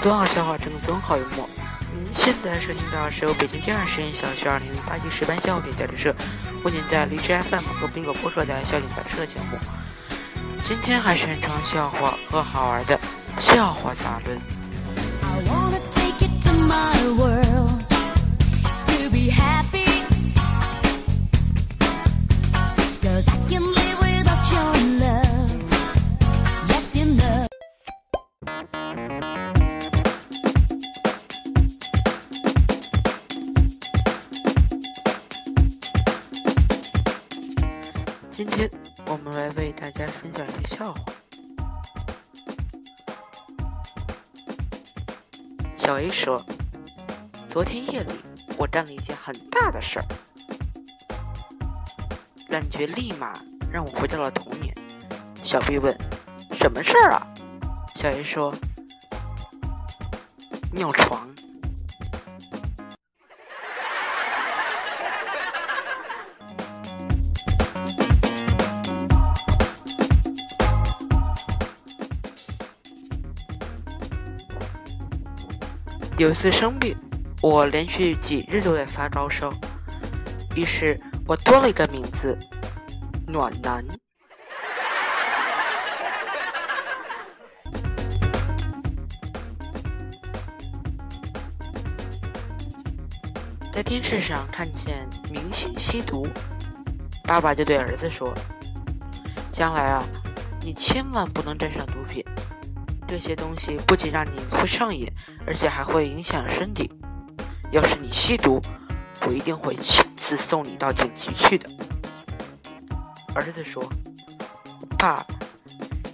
尊好笑话，正宗好幽默。您现在收听到的是由北京第二实验小学二零零八级十班笑点交流社为您在荔枝 FM 和苹果播出的笑点杂志节目。今天还是原创笑话和好玩的笑话杂论。今天我们来为大家分享一个笑话。小 A 说：“昨天夜里我干了一件很大的事儿，感觉立马让我回到了童年。”小 B 问：“什么事儿啊？”小 A 说：“尿床。”有一次生病，我连续几日都在发高烧，于是我多了一个名字——暖男。在电视上看见明星吸毒，爸爸就对儿子说：“将来啊，你千万不能沾上毒品。”这些东西不仅让你会上瘾，而且还会影响身体。要是你吸毒，我一定会亲自送你到警局去的。儿子说：“爸，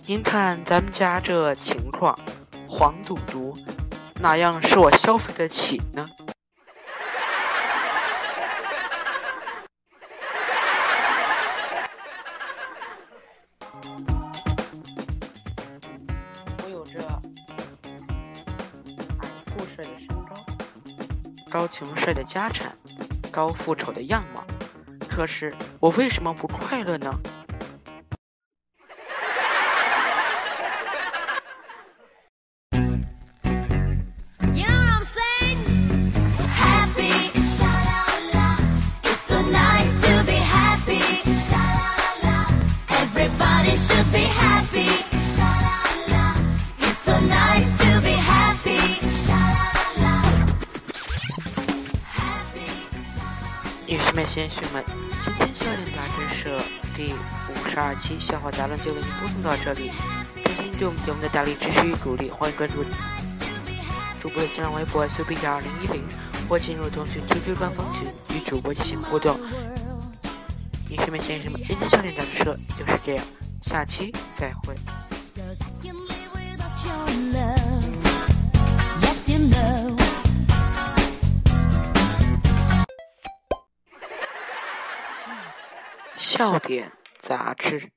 您看咱们家这情况，黄赌毒，哪样是我消费得起呢？”富帅的身高，高穷帅的家产，高富丑的样貌，可是我为什么不快乐呢？女士们、先生们，今天笑点杂志社第五十二期笑话杂论就为您播送到这里。感谢您对我们节目的大力支持与鼓励，欢迎关注主播的新浪微博 “C B 二零一零”或进入腾讯 QQ 官方群与主播进行互动。女士们、先生们，今天笑点杂志社就是这样，下期再会。笑点杂志。